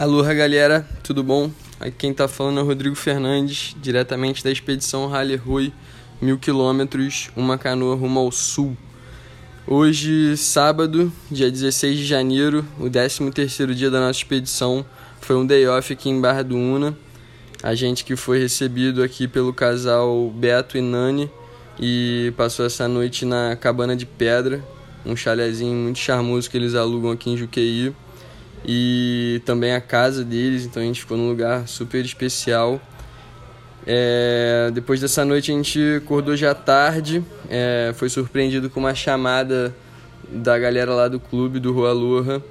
Aloha galera, tudo bom? Aqui quem tá falando é o Rodrigo Fernandes, diretamente da expedição Rally Rui, mil quilômetros, uma canoa rumo ao sul. Hoje, sábado, dia 16 de janeiro, o 13 terceiro dia da nossa expedição, foi um day off aqui em Barra do Una. A gente que foi recebido aqui pelo casal Beto e Nani e passou essa noite na Cabana de Pedra, um chalezinho muito charmoso que eles alugam aqui em Juqueí e também a casa deles, então a gente ficou num lugar super especial. É, depois dessa noite a gente acordou já tarde, é, foi surpreendido com uma chamada da galera lá do clube do Rua Lurra,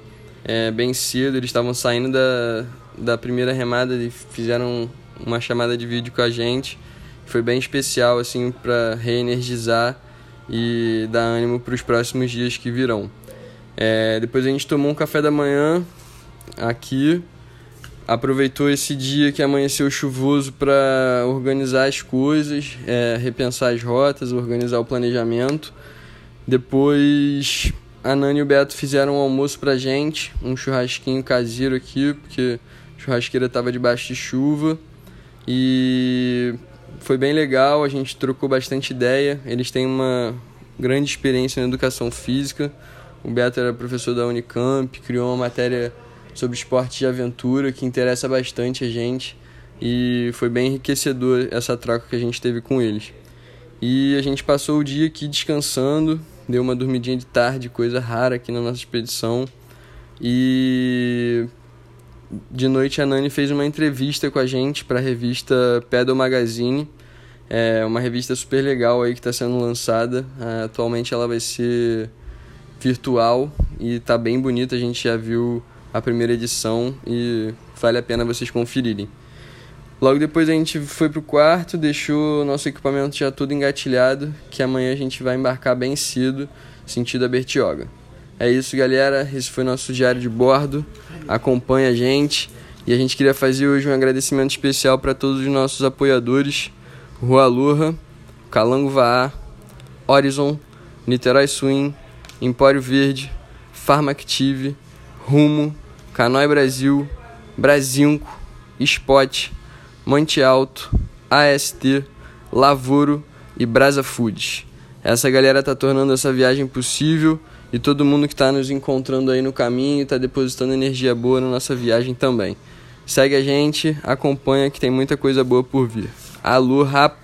é, bem cedo, eles estavam saindo da, da primeira remada e fizeram uma chamada de vídeo com a gente. Foi bem especial assim para reenergizar e dar ânimo para os próximos dias que virão. É, depois a gente tomou um café da manhã aqui, aproveitou esse dia que amanheceu chuvoso para organizar as coisas, é, repensar as rotas, organizar o planejamento. Depois a Nani e o Beto fizeram um almoço pra gente, um churrasquinho caseiro aqui, porque a churrasqueira estava debaixo de chuva. E foi bem legal, a gente trocou bastante ideia. Eles têm uma grande experiência na educação física. O Beto era professor da Unicamp, criou uma matéria sobre esporte de aventura que interessa bastante a gente e foi bem enriquecedor essa troca que a gente teve com eles. E a gente passou o dia aqui descansando, deu uma dormidinha de tarde, coisa rara aqui na nossa expedição. E de noite a Nani fez uma entrevista com a gente para a revista Pedal Magazine. É uma revista super legal aí que está sendo lançada. atualmente ela vai ser virtual e está bem bonita. A gente já viu a primeira edição e vale a pena vocês conferirem. Logo depois a gente foi pro quarto, deixou nosso equipamento já todo engatilhado, que amanhã a gente vai embarcar bem cedo, sentido a Bertioga. É isso, galera. Esse foi nosso diário de bordo. Acompanhe a gente. E a gente queria fazer hoje um agradecimento especial para todos os nossos apoiadores: Rua Lurra, Calango Vaá, Horizon, Niterói Swing, Empório Verde, Farmactive, Rumo, Canói Brasil, Brasinco, Spot, Monte Alto, AST, Lavoro e Brasa Foods. Essa galera tá tornando essa viagem possível e todo mundo que está nos encontrando aí no caminho está depositando energia boa na nossa viagem também. Segue a gente, acompanha que tem muita coisa boa por vir. Alô, rap!